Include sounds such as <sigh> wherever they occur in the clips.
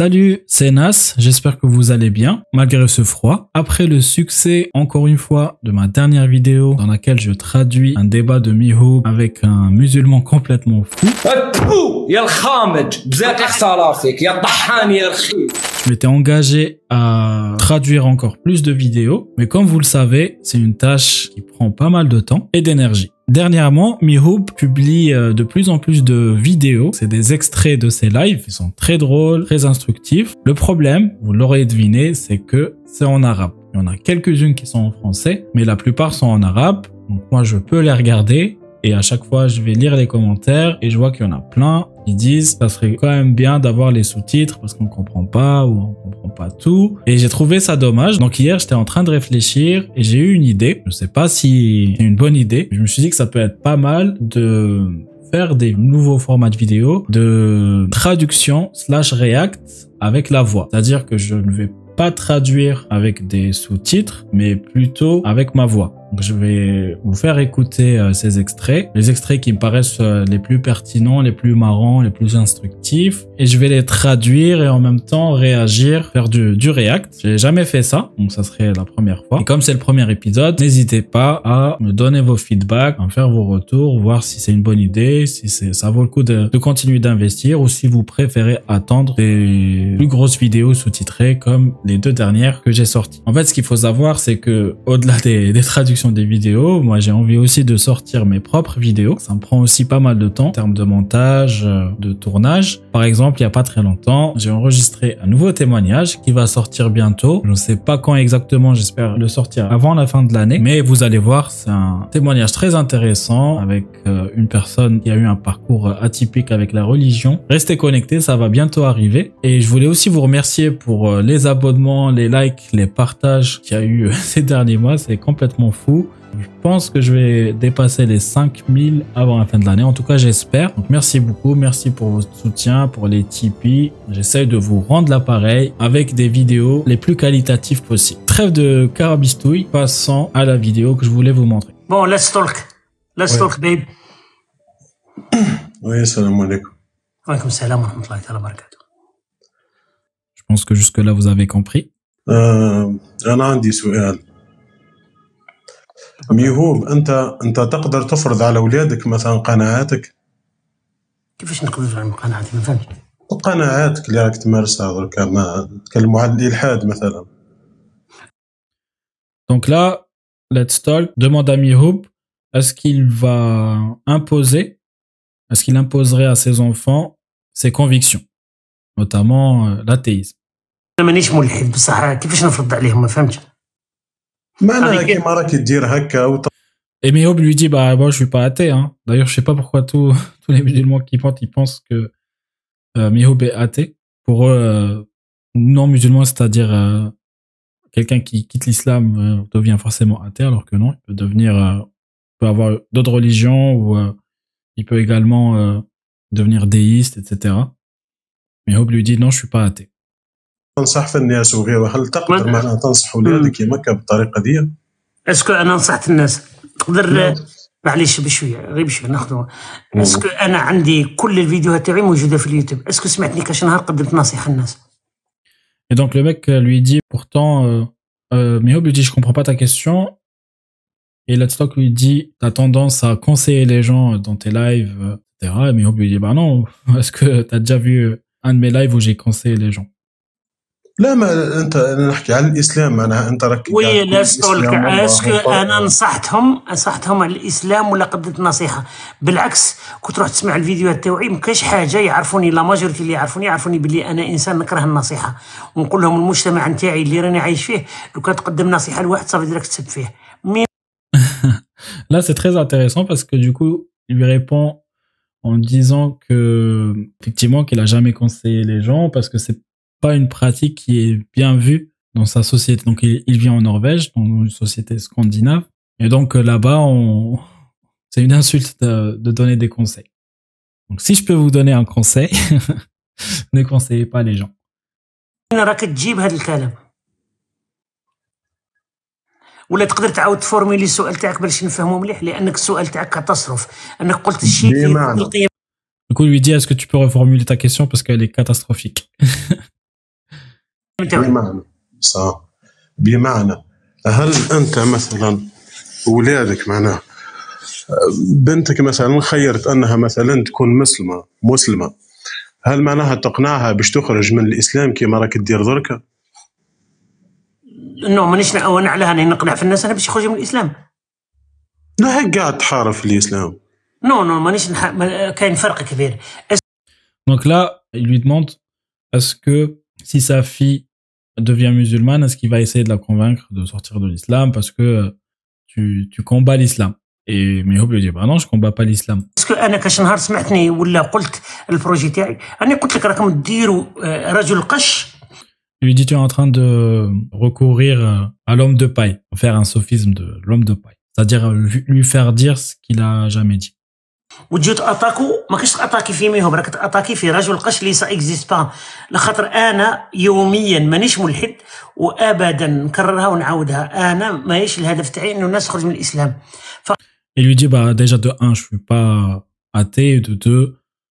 Salut, c'est Nas, j'espère que vous allez bien, malgré ce froid. Après le succès, encore une fois, de ma dernière vidéo dans laquelle je traduis un débat de Miho avec un musulman complètement fou, je m'étais engagé à traduire encore plus de vidéos, mais comme vous le savez, c'est une tâche qui prend pas mal de temps et d'énergie. Dernièrement, Mihoub publie euh, de plus en plus de vidéos. C'est des extraits de ses lives. Ils sont très drôles, très instructifs. Le problème, vous l'aurez deviné, c'est que c'est en arabe. Il y en a quelques-unes qui sont en français, mais la plupart sont en arabe. Donc moi, je peux les regarder et à chaque fois, je vais lire les commentaires et je vois qu'il y en a plein. Ils disent, ça serait quand même bien d'avoir les sous-titres parce qu'on comprend pas ou on comprend pas tout. Et j'ai trouvé ça dommage. Donc hier, j'étais en train de réfléchir et j'ai eu une idée. Je sais pas si c'est une bonne idée. Je me suis dit que ça peut être pas mal de faire des nouveaux formats de vidéo de traduction slash react avec la voix. C'est-à-dire que je ne vais pas traduire avec des sous-titres, mais plutôt avec ma voix. Je vais vous faire écouter euh, ces extraits, les extraits qui me paraissent euh, les plus pertinents, les plus marrants, les plus instructifs, et je vais les traduire et en même temps réagir, faire du, du React. J'ai jamais fait ça, donc ça serait la première fois. Et comme c'est le premier épisode, n'hésitez pas à me donner vos feedbacks, à me faire vos retours, voir si c'est une bonne idée, si ça vaut le coup de, continuer d'investir ou si vous préférez attendre des plus grosses vidéos sous-titrées comme les deux dernières que j'ai sorties. En fait, ce qu'il faut savoir, c'est que au-delà des traductions des vidéos, moi j'ai envie aussi de sortir mes propres vidéos. Ça me prend aussi pas mal de temps en termes de montage, euh, de tournage. Par exemple, il y a pas très longtemps, j'ai enregistré un nouveau témoignage qui va sortir bientôt. Je ne sais pas quand exactement, j'espère le sortir avant la fin de l'année. Mais vous allez voir, c'est un témoignage très intéressant avec euh, une personne qui a eu un parcours atypique avec la religion. Restez connectés, ça va bientôt arriver. Et je voulais aussi vous remercier pour euh, les abonnements, les likes, les partages qu'il y a eu <laughs> ces derniers mois. C'est complètement fou je pense que je vais dépasser les 5000 avant la fin de l'année. En tout cas, j'espère. Merci beaucoup. Merci pour votre soutien, pour les Tipeee. J'essaie de vous rendre l'appareil avec des vidéos les plus qualitatives possibles. Trêve de carabistouille, passons à la vidéo que je voulais vous montrer. Bon, let's talk. Let's talk, babe. <coughs> Oui, salam alaikum. Alaikum salam wa Je pense que jusque-là, vous avez compris. Euh, un euh, ميهوب أنت أنت تقدر تفرض على أولادك مثلا قناعاتك؟ كيفاش نقدر على قناعتي؟ ما فهمتش قناعاتك اللي راك تمارسها دركا ما تكلموا على الإلحاد مثلا. Donc là, Let's Talk demande à Mihoub, est-ce qu'il va imposer, est-ce qu'il imposerait à ses enfants ses convictions, notamment euh, l'athéisme. أنا مانيش ملحد بصح كيفاش نفرض عليهم؟ ما فهمتش. Et Mihoub lui dit, bah, moi, je suis pas athée, hein. D'ailleurs, je sais pas pourquoi tous, <laughs> tous les musulmans qui pensent, ils pensent que euh, est athée. Pour eux, euh, non-musulman, c'est-à-dire euh, quelqu'un qui quitte l'islam euh, devient forcément athée, alors que non, il peut devenir, euh, peut avoir d'autres religions ou euh, il peut également euh, devenir déiste, etc. Mihoub lui dit, non, je suis pas athée. تنصح في الناس وغيره هل تقدر ما- معناها تنصح اولادك يمكا بالطريقه دي اسكو انا نصحت الناس تقدر معليش بشويه غير بشويه ناخذ اسكو انا عندي كل الفيديوهات تاعي موجوده في اليوتيوب اسكو سمعتني كاش نهار قدمت نصيحه للناس Et donc le mec euh, lui dit pourtant, euh, euh, Mihoub lui dit je comprends pas ta question. Et Let's Talk lui dit t'as tendance à conseiller les gens dans tes lives, euh, etc. Et Mihoub lui dit bah non, <laughs> est-ce que t'as déjà vu un de mes lives où j'ai conseillé les gens لا ما أنت أنا نحكي على الإسلام معناها أنت راك وي تقول لا اسكو هو- أنا نصحتهم نصحتهم على الإسلام ولا قدمت نصيحة. بالعكس كنت تروح تسمع الفيديوهات تاوعي ما كاش حاجة يعرفوني لا ماجورتي اللي يعرفوني يعرفوني باللي أنا إنسان نكره النصيحة. ونقول لهم المجتمع نتاعي اللي راني عايش فيه لو كان تقدم نصيحة لواحد صافي راك تسب فيه. مين <laughs> Là c'est très intéressant parce que du coup il lui répond en disant que effectivement qu'il a jamais conseillé les gens parce que c'est pas une pratique qui est bien vue dans sa société. Donc il, il vit en Norvège, dans une société scandinave, et donc euh, là-bas on <laughs> c'est une insulte de, de donner des conseils. Donc si je peux vous donner un conseil, <laughs> ne conseillez pas les gens. راك تجيب هذا الكلام ولا تقدر تعاود تفورميلي السؤال تاعك باش نفهمه مليح لانك السؤال تاعك كتصرف انك قلت الشيء في بمعنى. القيم Du coup, il lui dit, est-ce que tu peux reformuler ta question parce qu'elle est catastrophique <laughs> بمعنى صح. بمعنى هل أنت مثلا اولادك معناه بنتك مثلا خيرت أنها مثلا تكون مسلمة مسلمة هل معناها تقنعها باش تخرج من الإسلام كما راك دير دركا؟ انه مانيش نعاون عليها اني نقنع في الناس أنا باش يخرجوا من الإسلام. لا هيك قاعد تحارب في الإسلام. نو نو مانيش نح... ما- كاين فرق كبير. Donc là, il lui demande est-ce que si sa fille devient musulmane, est-ce qu'il va essayer de la convaincre de sortir de l'islam parce que euh, tu, tu combats l'islam Et Mihoub lui dit bah non, je combats pas l'islam. باسكو انا كاش نهار سمعتني ولا قلت البروجي تاعي راني قلت لك راكم ديروا آه، رجل قش Il lui dit tu es en train de recourir euh, à l'homme de paille, faire un sophisme de l'homme de paille, c'est-à-dire euh, lui lui faire dire ce qu'il a jamais dit. وتجيو تاتاكو ما كاش تأتاكي في ميهم راك تأتاكي في رجل قش ليس اكزيست با لخاطر أنا يوميا مانيش ملحد وابدا نكررها ونعاودها أنا ماهيش الهدف تاعي إنه الناس تخرج من الإسلام Il lui dit bah déjà de un, je suis pas athée, et de deux,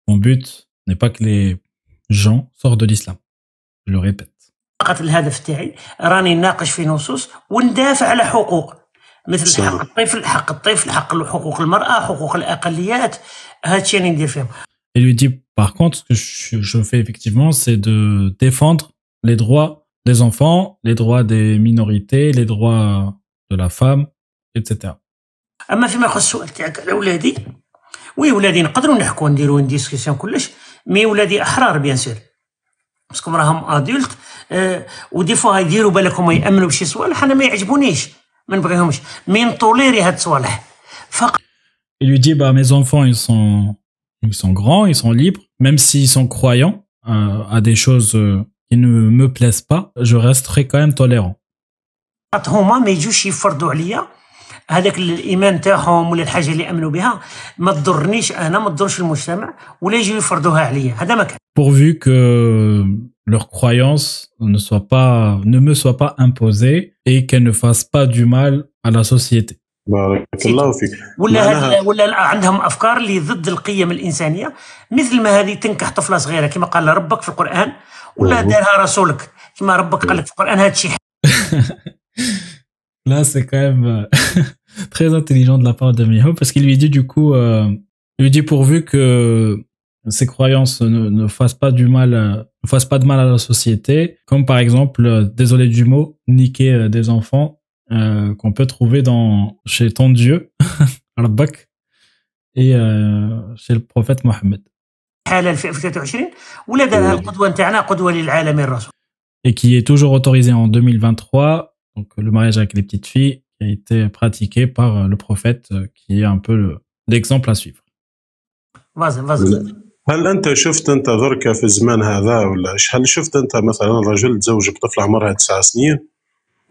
mon but n'est pas que les gens sortent de l'islam. Je le répète. فقط الهدف تاعي راني ناقش في نصوص وندافع على حقوق مثل. حق الطفل حق الطفل حق حقوق المرأة حقوق الأقليات هادشي راني ندير فيهم Il lui dit, par contre, ce que je, je fais effectivement, c'est de défendre les droits des enfants, les droits des minorités, les droits de la femme, etc. اما فيما يخص السؤال تاعك على ولادي وي ولادي نقدروا نحكوا نديروا ديسكسيون كلش مي ولادي احرار بيان سور باسكو راهم ادولت آه ودي فوا يديروا بالك هما يامنوا بشي صوالح انا ما يعجبونيش ما نبغيهمش مي نطوليري هاد الصوالح فقط Il lui dit, bah, mes enfants, ils sont, ils sont grands, ils sont libres, même s'ils sont croyants euh, à des choses euh, qui ne me plaisent pas, je resterai quand même tolérant. هما ما يجوش يفرضوا عليا هذاك الايمان تاعهم ولا الحاجه اللي امنوا بها ما تضرنيش انا ما تضرش المجتمع ولا يجوا يفرضوها عليا هذا ما كان Pourvu que leurs croyances ne soient pas, ne me soient pas imposées et qu'elles ne fassent pas du mal à la société. بارك الله فيك ولا معناها- هاد ولا عندهم افكار اللي ضد القيم الانسانيه مثل ما هذه تنكح طفله صغيره كما قال ربك في القران ولا مم. دارها رسولك كما ربك قال لك في القران هذا الشيء <laughs> Là, c'est quand même euh, <laughs> très intelligent de la part de Miho parce qu'il lui dit du coup, euh, il lui dit pourvu que ses croyances ne, ne fassent pas du mal, euh, ne fassent pas de mal à la société, comme par exemple, euh, désolé du mot, niquer euh, des enfants euh, qu'on peut trouver dans chez ton Dieu, <laughs> Rabbak, et euh, chez le prophète Mohammed, حالة في 23 ولا دارها القدوه نتاعنا قدوه للعالمين الرسول et qui est toujours autorisé en 2023, donc le mariage avec les petites filles qui a été pratiqué par euh, le prophète, euh, qui est un peu le- l'exemple à suivre. فازن فازن هل انت شفت انت دركا في الزمان هذا ولا إيش؟ هل شفت انت مثلا رجل تزوج بطفله عمرها تسع سنين؟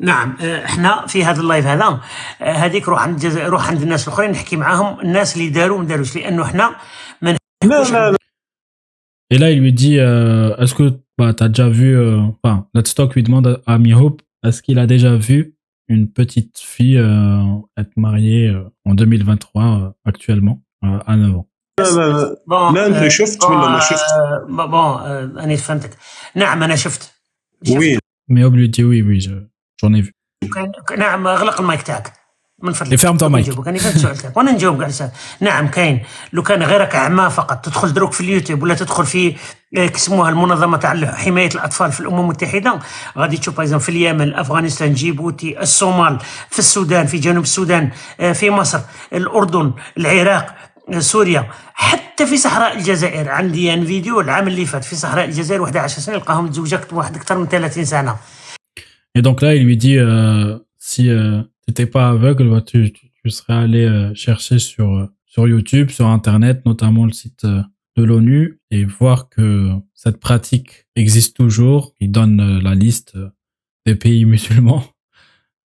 نعم آه، احنا في هذا اللايف هذا آه، هذيك روح عند الجزائر روح عند الناس الاخرين نحكي معاهم الناس اللي داروا وما داروش لانه احنا ما لا لا لا Et là, il lui dit, euh, est-ce que bah, tu as déjà vu, euh, enfin, Let's Talk lui demande à Mihope, est-ce qu'il a déjà vu une petite fille euh, être mariée euh, en 2023 euh, actuellement, euh, à 9 ans لا لا بون لا، أنت آه، شفت بون، ولا ما شفت؟ آه، بون آه، انا فهمتك نعم انا شفت شفت. وين Mihope lui dit, oui, oui, je- j'en ai vu. كان- نعم أغلق المايك تاعك من فضلك mic. نجاوبك. أنا فهمت السؤال تاعك وأنا على السؤال نعم كاين لو كان غيرك اعمى فقط تدخل دروك في اليوتيوب ولا تدخل في آه، كيسموها المنظمة تاع حماية الأطفال في الأمم المتحدة غادي تشوف بايزون في اليمن أفغانستان جيبوتي الصومال في السودان في جنوب السودان آه، في مصر الأردن العراق آه، سوريا حتى في صحراء الجزائر عندي يعني فيديو العام اللي فات في صحراء الجزائر 11 سنه لقاهم متزوجات واحد أكثر من 30 سنة Et donc là, il lui dit, euh, si euh, t'étais pas aveugle, bah, tu, tu, tu serais allé euh, chercher sur, sur YouTube, sur Internet, notamment le site de l'ONU, et voir que cette pratique existe toujours. Il donne la liste des pays <laughs> musulmans,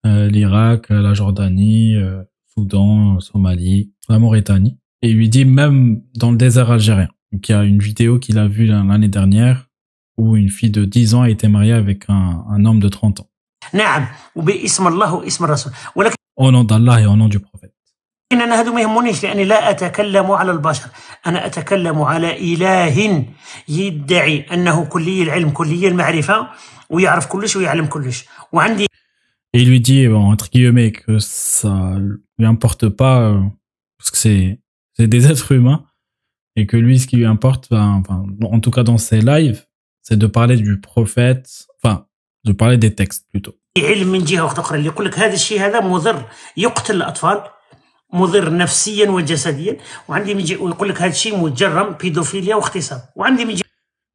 euh, l'Irak, la Jordanie, euh, Soudan, Somalie, la Mauritanie. Et il lui dit même dans le désert algérien. Donc, il y a une vidéo qu'il a vue l'année dernière où une fille de 10 ans a été mariée avec un, un homme de 30 ans. نعم وباسم الله واسم الرسول ولكن nom d'Allah et au nom du prophète. أنا هذو ما يهمونيش لاني لا اتكلم على البشر أنا اتكلم على اله يدعي انه كلي العلم كلي المعرفه ويعرف كلش ويعلم كلش وعندي Et il lui dit, bon, entre guillemets, que ça lui importe pas, euh, parce que c'est, c'est des êtres humains, et que lui, ce qui lui importe, ben, enfin, en tout cas dans ses lives, c'est de parler du prophète, enfin, de parler des textes plutôt. علم من جهه واحده اخرى اللي يقول لك هذا الشيء هذا مضر يقتل الاطفال مضر نفسيا وجسديا وعندي من جهه ويقول لك هذا الشيء مجرم بيدوفيليا واغتصاب وعندي من جهه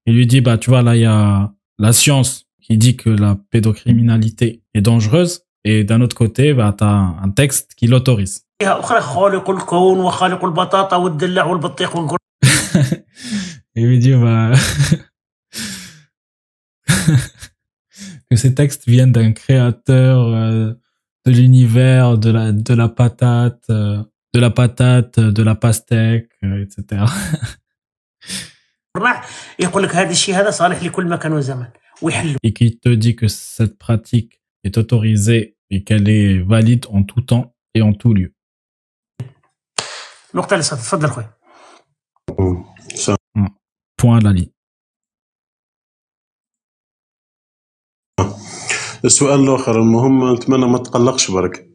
Il lui dit, bah, tu vois, là, il y a la science qui dit que la pédocriminalité est dangereuse, et d'un autre côté, bah, t'as un texte qui l'autorise. جهه اخرى خالق الكون وخالق البطاطا والدلع والبطيخ والقر <laughs> Et il lui dit, bah, <laughs> <laughs> que ces textes viennent d'un créateur euh, de l'univers, de la, de la patate, euh, de la patate, euh, de la pastèque, etc. <laughs> et qui te dit que cette pratique est autorisée et qu'elle est valide en tout temps et en tout lieu. Mm. Mm. Point de la ligne. السؤال الآخر المهم نتمنى ما تقلقش برك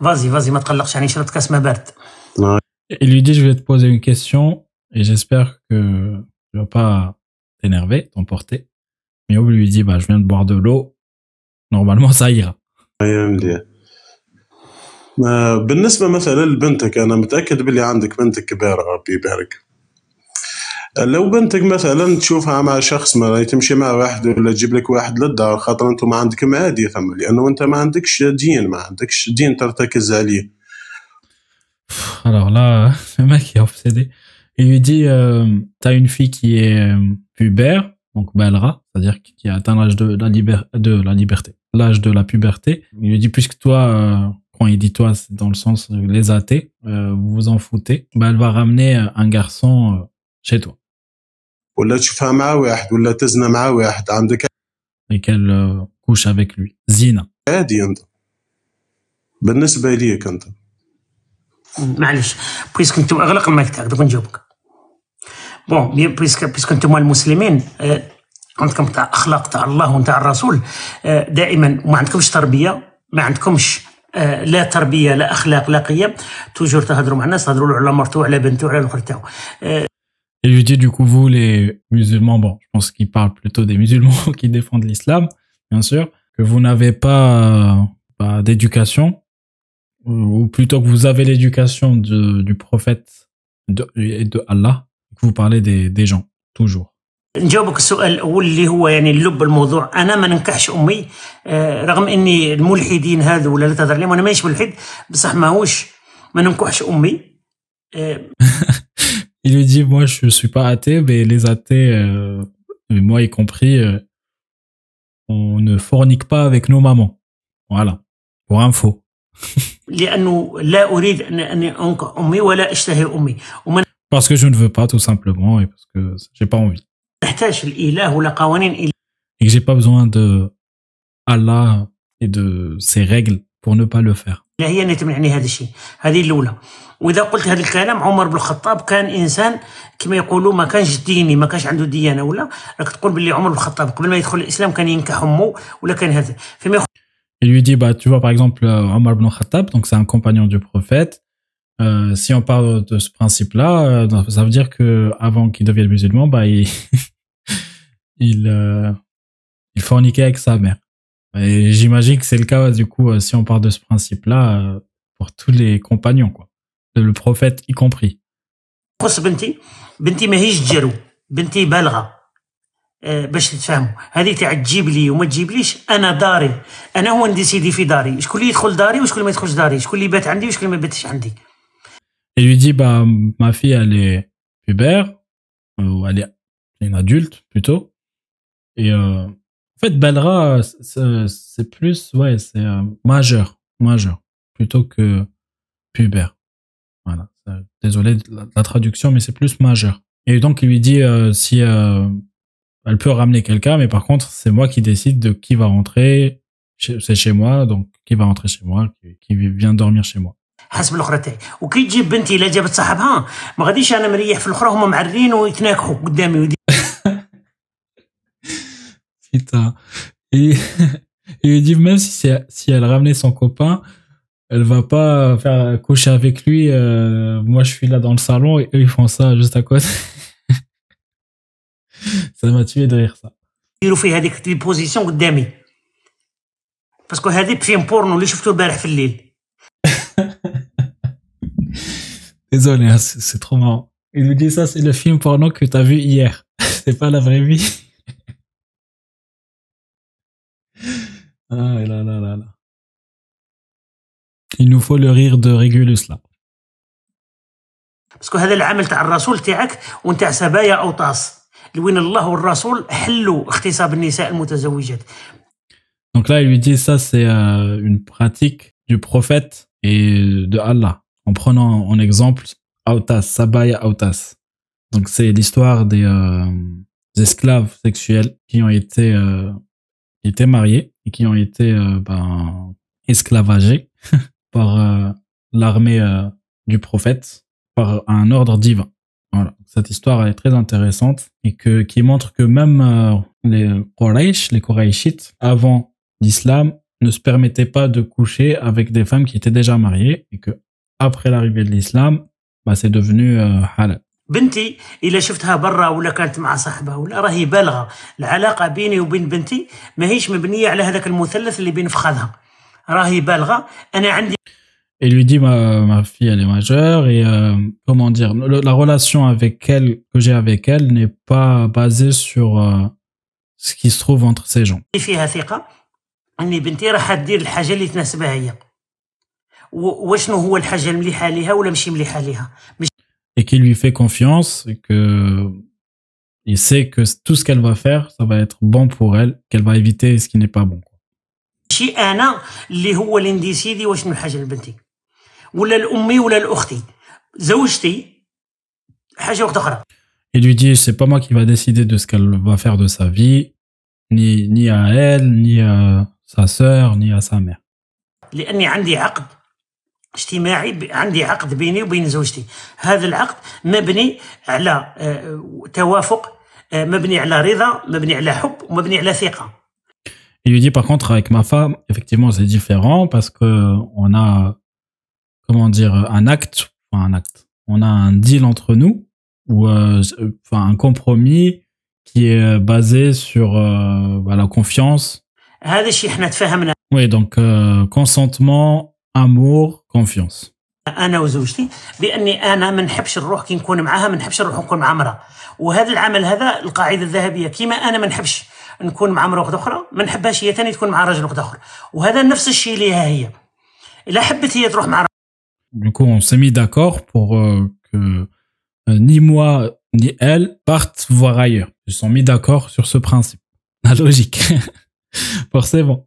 فازي فازي ما تقلقش يعني شربت كاس ما بارد Il lui dit, je vais te poser une question et j'espère que tu vas pas t'énerver, t'emporter. Mais Yob lui dit, bah, je viens de boire de l'eau. Normalement, ça ira. مليح ما- بالنسبة مثلا لبنتك أنا متأكد باللي عندك بنتك كبيرة ربي يبارك لو بنتك مثلا تشوفها مع شخص ما تمشي مع واحد ولا تجيب لك واحد للدار خاطر انتم ما عندكم عادي ثم لانه انت ما عندكش دين ما عندكش دين ترتكز عليه Alors là, <laughs> le mec est obsédé. Il lui dit, euh, t'as une fille qui est euh, pubère, donc Balra, c'est-à-dire qui a atteint l'âge de la, liber- de la liberté, l'âge de la puberté. Il lui dit, puisque toi, euh, quand il dit toi, c'est dans le sens euh, les athées, euh, vous vous en foutez, bah, elle va ramener euh, un garçon euh, chez toi ولا تشوفها مع واحد ولا تزنى مع واحد عندك euh, couche avec lui. Zina. عادي أنت. بالنسبة ليك أنت. معلش بويسك أنتم أغلق المايك تاعك دوك نجاوبك. بون بويسك بويسك أنتم المسلمين آه، عندكم تاع أخلاق تاع الله ونتاع الرسول آه، دائما وما عندكمش تربية ما عندكمش آه، لا تربية لا أخلاق لا قيم. توجور تهضروا مع الناس تهضروا له على مرته على بنته على الآخر تاعو. Et lui dit, du coup, vous, les musulmans, bon, je pense qu'il parle plutôt des musulmans <laughs> qui défendent l'islam, bien sûr, que vous n'avez pas, euh, pas d'éducation, ou ou plutôt que vous avez l'éducation de- du prophète de, et de Allah, et que vous parlez des, des gens, toujours. نجاوبك السؤال الاول اللي هو يعني اللب الموضوع انا ما ننكحش امي آه، رغم اني الملحدين هذو ولا لا تهضر عليهم انا مانيش ملحد بصح ماهوش ما ننكحش امي آه، <laughs> il lui dit moi je suis pas athée mais les athées euh, moi y compris euh, on ne fornique pas avec nos mamans. Voilà. Pour info. <laughs> parce que je ne veux pas tout simplement et parce que j'ai pas envie. et que j'ai pas besoin de Allah et de ses règles pour ne pas le faire. هي اللي تمنعني هذا الشيء هذه الاولى واذا قلت هذا الكلام عمر بن الخطاب كان انسان كما يقولوا ما كانش ديني ما كانش عنده ديانه ولا راك تقول باللي عمر بن الخطاب قبل ما يدخل الاسلام كان ينكح امه ولا كان هذا فيما يخ- Il lui dit, bah, tu vois, par exemple, euh, Omar ibn Khattab, donc c'est un compagnon du prophète. Euh, si on parle de ce principe-là, euh, ça veut dire que avant qu'il devienne musulman, bah, il, <laughs> il, euh, il forniquait avec sa mère. Et j'imagine que c'est le cas, du coup, euh, si on parle de ce principe-là, euh, pour tous les compagnons, quoi. Le prophète y compris. خص بنتي بنتي ماهيش جرو بنتي بالغه آه، باش تتفاهموا هذه تاع تجيب لي وما تجيبليش انا داري انا هو ندي سيدي في داري شكون اللي يدخل داري وشكون اللي ما يدخلش داري شكون اللي بات عندي وشكون اللي ما باتش عندي Et lui dit, bah, ma fille, elle est pubère, euh, ou elle est une adulte, plutôt. Et, euh, en fait, Belra, c'est c'est plus, ouais, c'est euh, majeur, majeur, plutôt que pubère. Voilà. Euh, Désolé de la, de la traduction, mais c'est plus majeur. Et donc, il lui dit, euh, si, euh, elle peut ramener quelqu'un, mais par contre, c'est moi qui décide de qui va rentrer chez- c'est chez moi, donc qui va rentrer chez moi, qui, qui vient dormir chez moi. حسب الاخرى تاعي وكي تجيب بنتي الا جابت صاحبها ما غاديش انا مريح في الاخرى هما معرين ويتناكحوا قدامي ويدي Putain. Et <laughs> il lui dit même si, c'est- si elle ramenait son copain, elle va pas faire coucher avec lui. euh, moi, je suis là dans le salon et eux, ils font ça juste à côté. <laughs> ça m'a tué de rire, ça. يديروا في هذيك لي بوزيسيون قدامي باسكو هذيك فيلم بورنو اللي شفته البارح في الليل Désolé, hein, c'est c'est trop marrant. Il lui dit ça, c'est le film porno que t'as vu hier. <laughs> c'est pas la vraie vie. ah là là là là. Il nous faut le rire de Régulus là. باسكو هذا العمل تاع الرسول تاعك ونتاع سبايا اوطاس لوين الله والرسول حلوا اغتصاب النساء المتزوجات Donc là, il lui dit ça, c'est euh, une pratique du prophète et de Allah, en prenant en exemple Autas, Sabaya Autas. Donc c'est l'histoire des, euh, des esclaves sexuels qui ont été, euh, qui étaient mariés et qui ont été euh, ben, esclavagés <laughs> par euh, l'armée euh, du prophète, par un ordre divin. Voilà. Cette histoire est très intéressante et que, qui montre que même les Quraysh, les Qurayshites, avant l'islam ne se permettait pas de coucher avec des femmes qui étaient déjà mariées et que après l'arrivée de l'islam, bah, c'est devenu halal. بنتي إلا شفتها برا ولا كانت مع صاحبها ولا راهي بالغة. العلاقة بيني وبين بنتي ماهيش مبنية على هذاك المثلث اللي بين فخذها. راهي بالغة. أنا عندي Et lui dit ma, ma fille elle est majeure et euh, comment dire le- la relation avec elle que j'ai avec elle n'est pas basée sur euh, ce qui se trouve entre ces gens. فيها ثقه اني بنتي راح دير الحاجة اللي تناسبها هي و- وشنو هو الحاجة المليحه ليها ولا ماشي مليحه ليها مش et qui lui fait confiance et que il sait que tout ce qu'elle va faire ça va être bon pour elle qu'elle va éviter ce qui n'est pas bon. ماشي انا اللي هو اللي نديسيدي وشنو الحاجه لبنتي ولا لامي ولا لاختي زوجتي حاجه وحده اخرى Il lui dit, c'est pas moi qui va décider de ce qu'elle va faire de sa vie, ni, ni à elle, ni à sa sœur, ni à sa mère. لاني عندي عقد اجتماعي ب- عندي عقد بيني وبين زوجتي هذا العقد مبني على آه، توافق آه، مبني على رضا مبني على حب ومبني على ثقه Il lui dit, par contre, avec ma femme, effectivement, c'est différent parce que on a, comment dire, un acte, enfin, un acte. On a un deal entre nous ou, euh, enfin, un compromis qui est basé sur euh, bah, la confiance. هذا الشيء احنا تفاهمنا Oui, donc euh, consentement, amour, confiance. أنا وزوجتي بأني أنا ما نحبش نروح كي نكون معاها ما نحبش نروح نكون مع امرأة وهذا العمل هذا القاعدة الذهبية كيما أنا ما نحبش نكون مع امرأة واحدة أخرى ما نحبهاش هي ثاني تكون مع راجل واحد آخر وهذا نفس الشيء ليها هي إلا حبت هي تروح مع Du coup, on s'est mis d'accord pour euh, que euh, ni moi ni elle partent voir ailleurs. Ils se sont mis d'accord sur ce principe. La logique. <laughs> Forcément,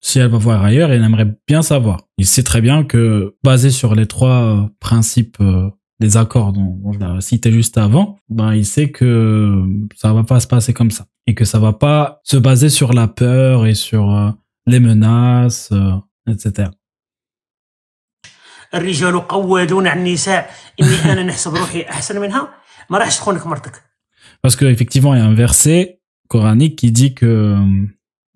si elle va voir ailleurs, il aimerait bien savoir. Il sait très bien que, basé sur les trois euh, principes euh, des accords dont, dont je l'ai cité juste avant, ben, il sait que ça va pas se passer comme ça. Et que ça va pas se baser sur la peur et sur euh, les menaces, euh, etc. الرجال قوادون على النساء اني انا نحسب روحي احسن منها ما راحش تخونك مرتك <laughs> Parce que effectivement, il y a un verset coranique qui dit que euh,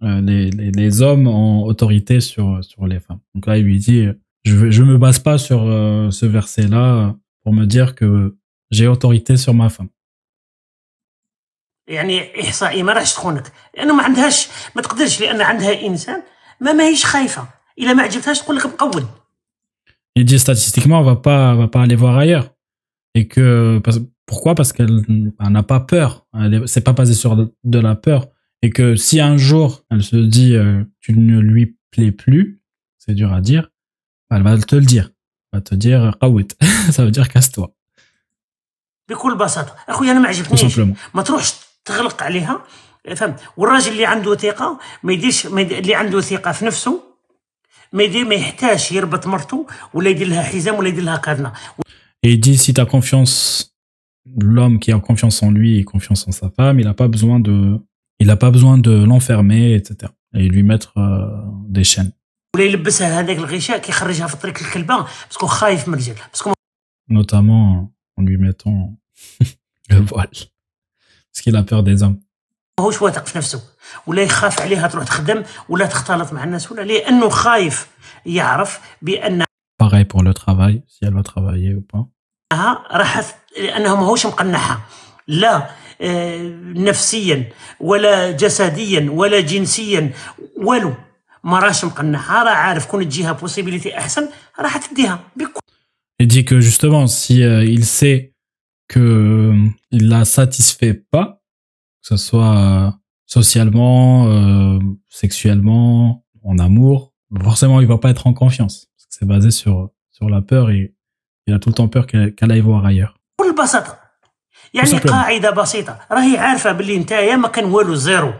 les, les, les hommes ont autorité sur sur les femmes. Donc là, il lui dit, je veux- je me base pas sur euh, ce verset-là pour me dire que j'ai autorité sur ma femme. يعني احصائي ما راحش تخونك لانه ما عندهاش ما تقدرش لان عندها انسان ما ماهيش خايفه الا ما عجبتهاش تقول لك مقود Il dit statistiquement, on va pas, on va pas aller voir ailleurs. Et que parce- pourquoi Parce qu'elle elle n'a pas peur. Elle est- C'est pas basé sur de, de la peur. Et que si un jour elle se dit euh, tu ne lui plais plus, c'est dur à dire, Elle va te le dire. Elle va te dire قوت. <laughs> Ça veut dire casse-toi. بكل بساطه اخويا انا ما Tout عجبتنيش simplement. ما تروحش تغلق عليها فهمت والراجل اللي عنده ثقه ما يديرش ما يدير اللي عنده ثقه في نفسه ما يدير ما يحتاجش يربط مرته ولا يدير لها حزام ولا يدير لها كادنا Et il dit si tu as confiance, l'homme qui a confiance en lui et confiance en sa femme, il n'a pas besoin de, il a pas besoin de l'enfermer, etc. Et lui mettre euh, des chaînes. ولا يلبسها هذاك الغشاء كيخرجها في طريق الكلبه باسكو خايف من الرجال باسكو notamment en lui mettant <laughs> le voile. Parce qu'il a peur des hommes. ماهوش واثق في نفسه ولا يخاف عليها تروح تخدم ولا تختلط مع الناس ولا لانه خايف يعرف بانها Pareil pour le travail, si elle va travailler ou pas. راح لانه ماهوش مقنعها لا آه، نفسيا ولا جسديا ولا جنسيا والو ما راش مقنعها راه عارف كون تجيها بوسيبيليتي احسن راح تديها بكل Il dit que justement, si euh, il sait que euh, il la satisfait pas, que ce soit euh, socialement, euh, sexuellement, en amour, forcément, il va pas être en confiance. Parce que c'est basé sur, sur la peur et il a tout le temps peur qu'elle qu'elle aille voir ailleurs. بكل بساطه يعني. قاعدة بسيطه راهي عارفه باللي نتايا ما كان والو زيرو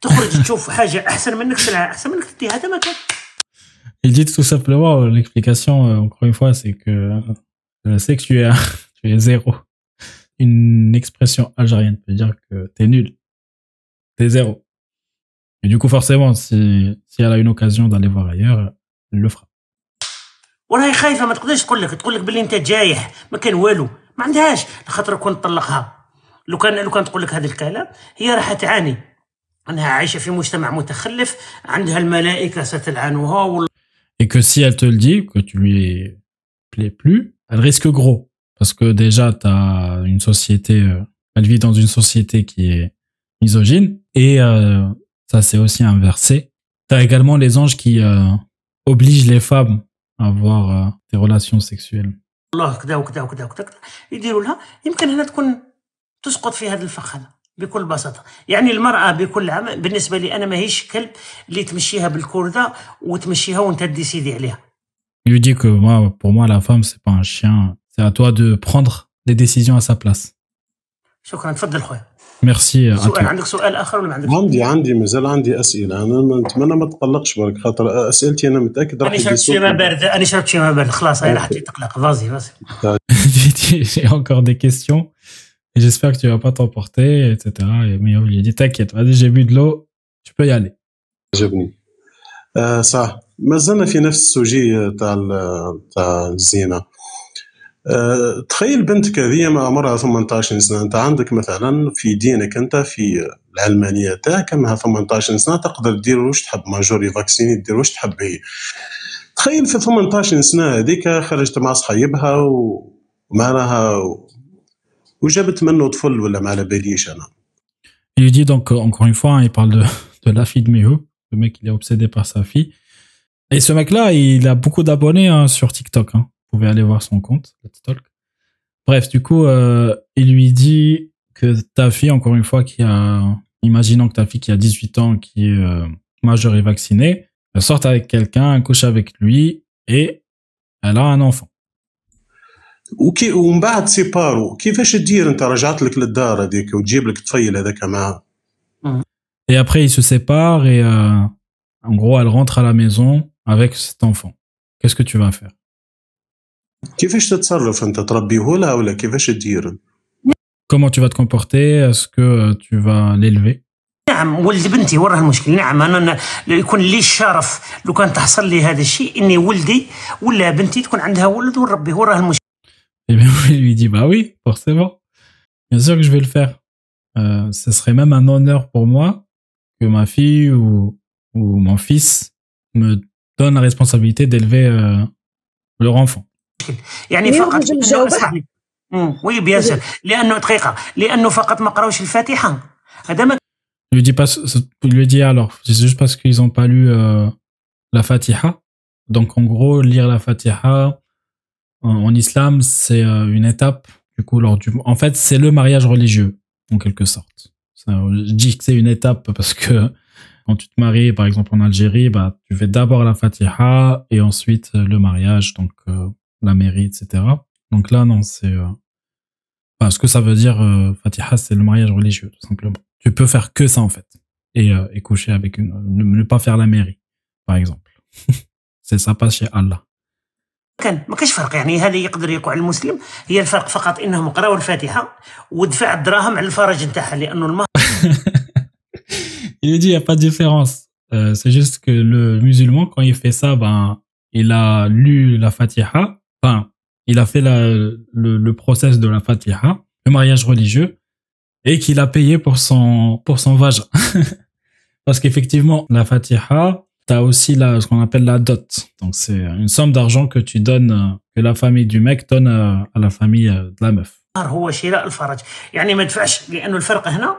تخرج تشوف حاجة احسن منك سلعه احسن منك تدي هذا ما كان Il dit tout simplement, euh, l'explication, euh, encore une fois, c'est que sais que tu es, tu es zéro. Une expression algérienne peut dire que t'es nul. T'es zéro. Et du coup, forcément, si, si elle a une occasion d'aller voir ailleurs, elle le fera. وراهي خايفه ما تقدرش تقول لك تقول لك باللي انت جايح ما كان والو ما عندهاش خاطر كون طلقها لو كان لو كان تقول لك هذا الكلام هي راح تعاني انها عايشه في مجتمع متخلف عندها الملائكه ستلعنها وال- Et que si elle te le dit, que tu lui plais plus, elle risque gros. Parce que déjà, t'as une société, euh, elle vit dans une société qui est misogyne. Et euh, ça, c'est aussi inversé. T'as également les anges qui euh, obligent les femmes à avoir euh, des relations sexuelles. الله كذا وكذا وكذا وكذا كذا يديروا لها. يمكن هنا تكون تسقط في هذا الفخ هذا بكل بساطة. يعني المرأة بكل عام بالنسبة لي أنا ماهيش كلب اللي تمشيها بالكوردة وتمشيها وانت ديسيدي عليها. Il lui dit que moi, pour moi, la femme, c'est pas un chien. C'est à toi de prendre les décisions à sa place. شكرا. تفضل خويا. Merci euh, سؤال. عندك سؤال آخر ولا ما عندك عندي عندي مازال عندي أسئلة. أنا ما- نتمنى ما تقلقش برك خاطر أسئلتي أنا متأكد راح أنا شربت شي ماء بارد أنا شربت شي ماء بارد خلاص هاي راح تقلق. فازي فازي. <laughs> J'ai encore des questions. Et j'espère que tu vas pas t'emporter, etc. Et Mio lui a dit, t'inquiète, vas-y, j'ai bu de l'eau, tu peux y aller. عجبني. آه صح. ما زلنا في نفس السوجي تاع ال- تاع الزينة. آه تخيل بنتك هذه ما عمرها 18 سنة أنت عندك مثلا في دينك أنت في العلمانية تاعك انها 18 سنة تقدر دير واش تحب ماجوري فاكسيني دير واش تحب هي تخيل في 18 سنة هذيك خرجت مع صحيبها ومعناها وجابت منه طفل ولا ما على باليش أنا Il dit donc, encore une fois, il parle de, de la fille de Miho. Le mec, il est obsédé par sa fille. Et ce mec-là, il a beaucoup d'abonnés hein, sur TikTok. Hein. Vous pouvez aller voir son compte, Let's Talk. Bref, du coup, euh, il lui dit que ta fille, encore une fois, qui a, imaginons que ta fille qui a 18 ans, qui est euh, majeure et vaccinée, elle sorte avec quelqu'un, elle couche avec lui et elle a un enfant. وكي ومن بعد سيبارو كيفاش تدير انت رجعت لك للدار هذيك وتجيب لك الطفيل هذاك معاه Et après, ils se séparent et euh, en gros, elle rentre à la maison avec cet enfant. Qu'est-ce que tu vas faire كيفاش تتصرف انت تربيه لها ولا كيفاش تدير Comment tu vas te comporter Est-ce que euh, tu vas l'élever نعم ولد بنتي وراه المشكل نعم انا ن- يكون لي الشرف لو كان تحصل لي هذا الشيء اني ولدي ولا بنتي تكون عندها ولد ونربيه وراه المشكل Et bien, <laughs> il lui dit, bah oui, forcément. Bien sûr que je vais le faire. Euh, ce serait même un honneur pour moi que ma fille ou, ou mon fils me donne la responsabilité d'élever euh, leur enfant. يعني مين فقط الرجل لأنه جاوبك؟ اسمعني مم، وي بيان سور لانه دقيقه لانه فقط ما قراوش الفاتحه هذا ما Il lui dit pas, il lui dit alors, c'est juste parce qu'ils ont pas lu euh, la Fatiha. Donc en gros, lire la Fatiha en, en islam, c'est euh, une étape. Du coup, lors du, en fait, c'est le mariage religieux en quelque sorte. Ça, je dis que c'est une étape parce que <laughs> quand tu te maries, par exemple en Algérie, bah, tu fais d'abord la Fatiha et ensuite euh, le mariage, donc euh, la mairie, etc. Donc là, non, c'est... Euh... Enfin, ce que ça veut dire, euh, Fatiha, c'est le mariage religieux, tout simplement. Tu peux faire que ça, en fait. Et, euh, et coucher avec une... Ne, ne pas faire la mairie, par exemple. <laughs> c'est ça passe chez Allah. كان ما كاش فرق يعني هذا يقدر يقع المسلم هي الفرق فقط انهم قراوا الفاتحه ودفع الدراهم على الفرج نتاعها <laughs> <laughs> لانه المهر il dit il y a pas de différence. Euh, c'est juste que le musulman quand il fait ça, ben il a lu la Fatiha, enfin il a fait la, le, le process de la Fatiha, le mariage religieux, et qu'il a payé pour son pour son vagin. <laughs> Parce qu'effectivement la Fatiha, t'as aussi la ce qu'on appelle la dot. Donc c'est une somme d'argent que tu donnes euh, que la famille du mec donne euh, à la famille euh, de la meuf. هو شراء الفرج يعني ما دفعش لانه الفرق هنا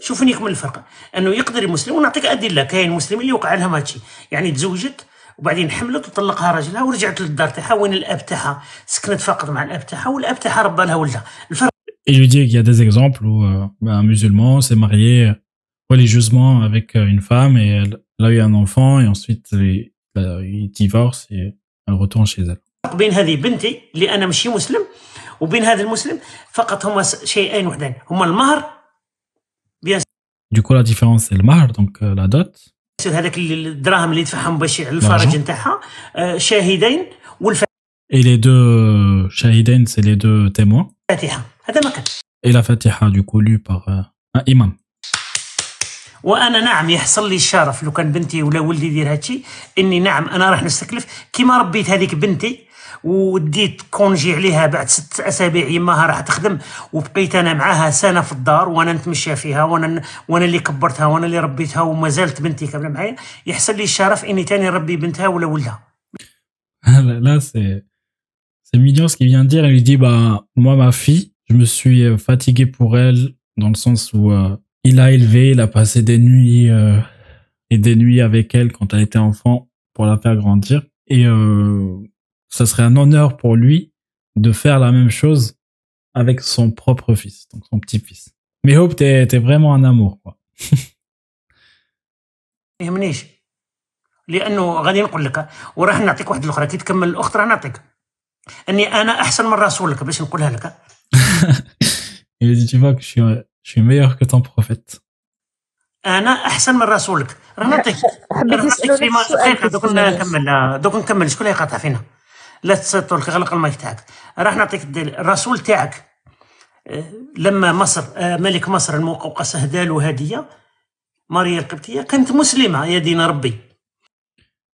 شوفوا يكمل الفرق انه يقدر المسلم ونعطيك ادله كاين مسلم اللي وقع لها هادشي يعني تزوجت وبعدين حملت وطلقها راجلها ورجعت للدار تاعها وين الاب تاعها سكنت فقط مع الاب تاعها والاب تاعها ربى لها ولدها الفرق Et je dis qu'il y a des exemples où euh, un musulman s'est marié religieusement avec euh, une femme et elle, elle a eu un enfant et ensuite il, euh, il divorce et elle retourne chez elle. بين هذه بنتي اللي أنا ماشي مسلم وبين هذا المسلم فقط هما شيئين وحدين هما المهر Du coup, la différence, c'est le mahar, donc euh, la dot, هذاك الدراهم اللي يدفعهم باش يعلى الفرج نتاعها آه، شاهدين والف اي لي دو شاهدين سي لي دو تيموان فاتحة. هذا ما كان. اي لا فاتحه دو كولو باغ امام وأنا نعم يحصل لي الشرف لو كان بنتي ولا ولدي يدير هادشي إني نعم أنا راح نستكلف. كيما ربيت هذيك بنتي وديت كونجي عليها بعد ست اسابيع يماها راح تخدم وبقيت انا معاها سنه في الدار وانا نتمشى فيها وانا وانا اللي كبرتها وانا اللي ربيتها وما زالت بنتي كامله معايا يحصل لي الشرف اني تاني نربي بنتها ولا ولدها <laughs> Là, c'est c'est mignon ce qu'il vient de dire. Il lui dit, bah, moi, ma fille, je me suis euh, fatigué pour elle dans le sens où euh, il l'a élevée, il a passé des nuits euh, et des nuits avec elle quand elle était enfant pour la faire grandir. Et euh, ça serait un honneur pour lui de faire la même chose avec son propre fils, donc son petit-fils. Mais Hope, t'es t'es vraiment un amour, quoi. <laughs> ما يهمنيش لانه غادي نقول لك وراح نعطيك واحد الاخرى كي تكمل الاخت راح نعطيك اني انا احسن من رسولك باش نقولها لك <laughs> Il lui dit, tu vois que je suis, je suis meilleur que ton prophète. انا احسن من رسولك راه نعطيك حبيت راه نسألو نعطيك نفس فيما السؤال دقيقه دوك كيف سمعنا. نكمل دوك نكمل شكون اللي يقاطع فينا <laughs> لا تسطر غلق المايك تاعك. راح نعطيك الدليل. الرسول تاعك آه، لما مصر آه، ملك مصر المقوقس اهدى له هدية ماريا القبطية كانت مسلمة يا دين ربي.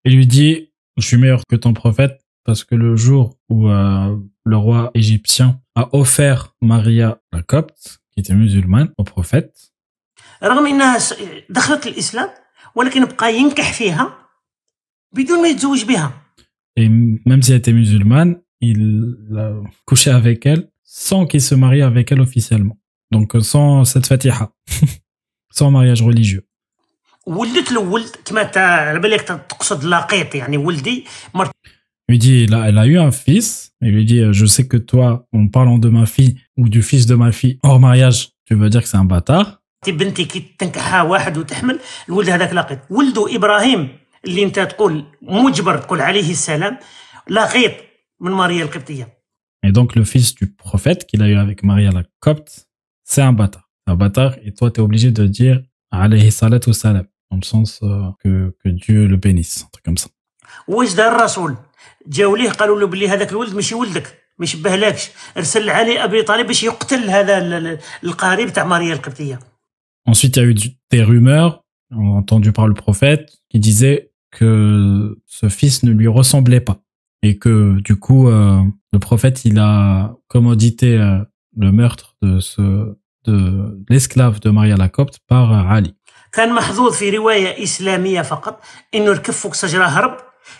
Il lui dit, je suis meilleur que ton prophète parce que le jour où euh, le roi égyptien a offert Maria la copte, qui était musulmane, au prophète, رغم إنها س- دخلت الإسلام ولكن بقى ينكح فيها بدون ما يتزوج بها. Et même si elle était musulmane, il a couché avec elle sans qu'il se marie avec elle officiellement. Donc euh, sans cette fatiha, <laughs> sans mariage religieux. Il Lui dit, elle a, elle a eu un fils. Il lui dit, je sais que toi, en parlant de ma fille ou du fils de ma fille hors mariage, tu veux dire que c'est un bâtard? بنتي كي تنكحها واحد وتحمل الولد هذاك لقيط ولده ابراهيم اللي انت تقول مجبر تقول عليه السلام لقيط من ماريا القبطيه Et donc, le fils du prophète qu'il a eu avec Maria la copte, c'est un bâtard. Un bâtard, et toi, tu es obligé de dire alayhi salatu salam, dans le sens euh, que, que Dieu le bénisse, un truc comme ça. واش دار الرسول جاو ليه قالوا له بلي هذاك الولد ماشي ولدك ما يشبهلكش ارسل علي ابي طالب باش يقتل هذا ال- ال- القريب تاع ماريا القبطيه Ensuite, il y a eu du- des rumeurs, entendues par le prophète, qui disaient que ce fils ne lui ressemblait pas. Et que, du coup, euh, le prophète, il a commodité euh, le meurtre de ce, de l'esclave de Maria la copte par euh, Ali. كان محظوظ في روايه اسلاميه فقط انه ركب فوق شجره هرب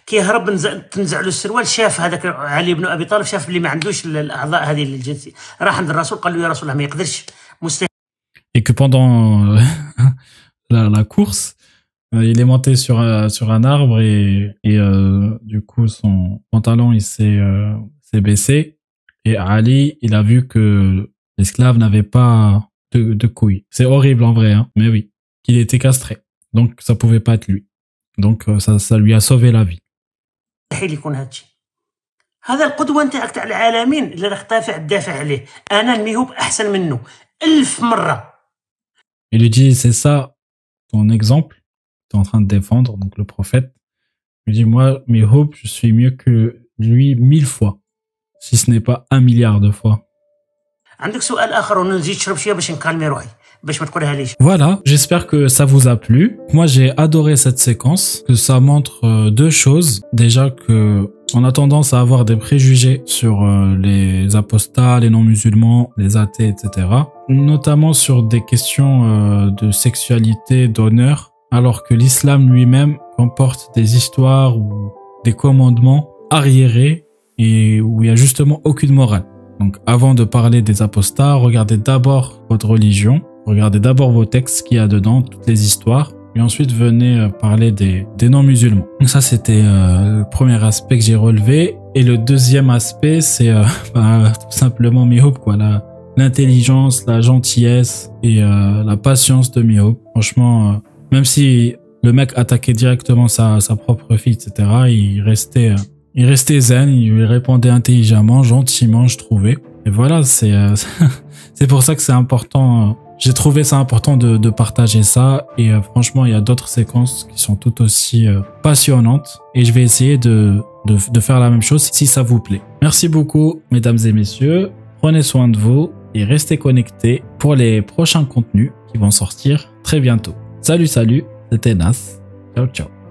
كي هرب نزع- تنزع له السروال شاف هذاك علي بن ابي طالب شاف بلي ما عندوش ال- الاعضاء هذه الجنسيه راح عند الرسول قال له يا رسول الله ما يقدرش مستحيل et que pendant euh, <laughs> la, la course, euh, il est monté sur un, sur un arbre et, et euh, du coup son pantalon il s'est euh, s'est baissé et Ali il a vu que l'esclave n'avait pas de, de couilles. C'est horrible en vrai, hein, mais oui, qu'il était castré. Donc ça pouvait pas être lui. Donc euh, ça, ça lui a sauvé la vie. مستحيل يكون هذا الشيء هذا القدوه نتاعك تاع العالمين اللي راك دافع تدافع عليه انا الميهوب احسن منه ألف مره Il lui dit, c'est ça ton exemple, tu es en train de défendre, donc le prophète, lui dit, moi, mais Hope, je suis mieux que lui mille fois, si ce n'est pas un milliard de fois. Voilà, j'espère que ça vous a plu. Moi, j'ai adoré cette séquence, que ça montre euh, deux choses. Déjà que on a tendance à avoir des préjugés sur euh, les apostats, les non-musulmans, les athées, etc. Notamment sur des questions euh, de sexualité, d'honneur alors que l'islam lui-même comporte des histoires ou des commandements arriérés et où il y a justement aucune morale. Donc avant de parler des apostats, regardez d'abord votre religion, regardez d'abord vos textes qu'il y a dedans, toutes les histoires, et ensuite venez euh, parler des, non-musulmans. Donc ça c'était euh, le premier aspect que j'ai relevé. Et le deuxième aspect c'est euh, <laughs> bah, tout simplement Mihoub, quoi, l'intelligence, la gentillesse et la patience de Mihoub. Franchement, même si le mec attaquait directement sa, sa propre fille, etc., il restait... euh, il restait zen, il lui répondait intelligemment, gentiment, je trouvais. Et voilà, c'est euh, <laughs> c'est pour ça que c'est important. euh, J'ai trouvé ça important de, de partager ça. Et franchement, il y a d'autres séquences qui sont tout aussi passionnantes. Et je vais essayer de, de, de faire la même chose si ça vous plaît. Merci beaucoup, mesdames et messieurs. Prenez soin de vous et restez connectés pour les prochains contenus qui vont sortir très bientôt. Salut, salut, c'était Nas. Ciao, ciao.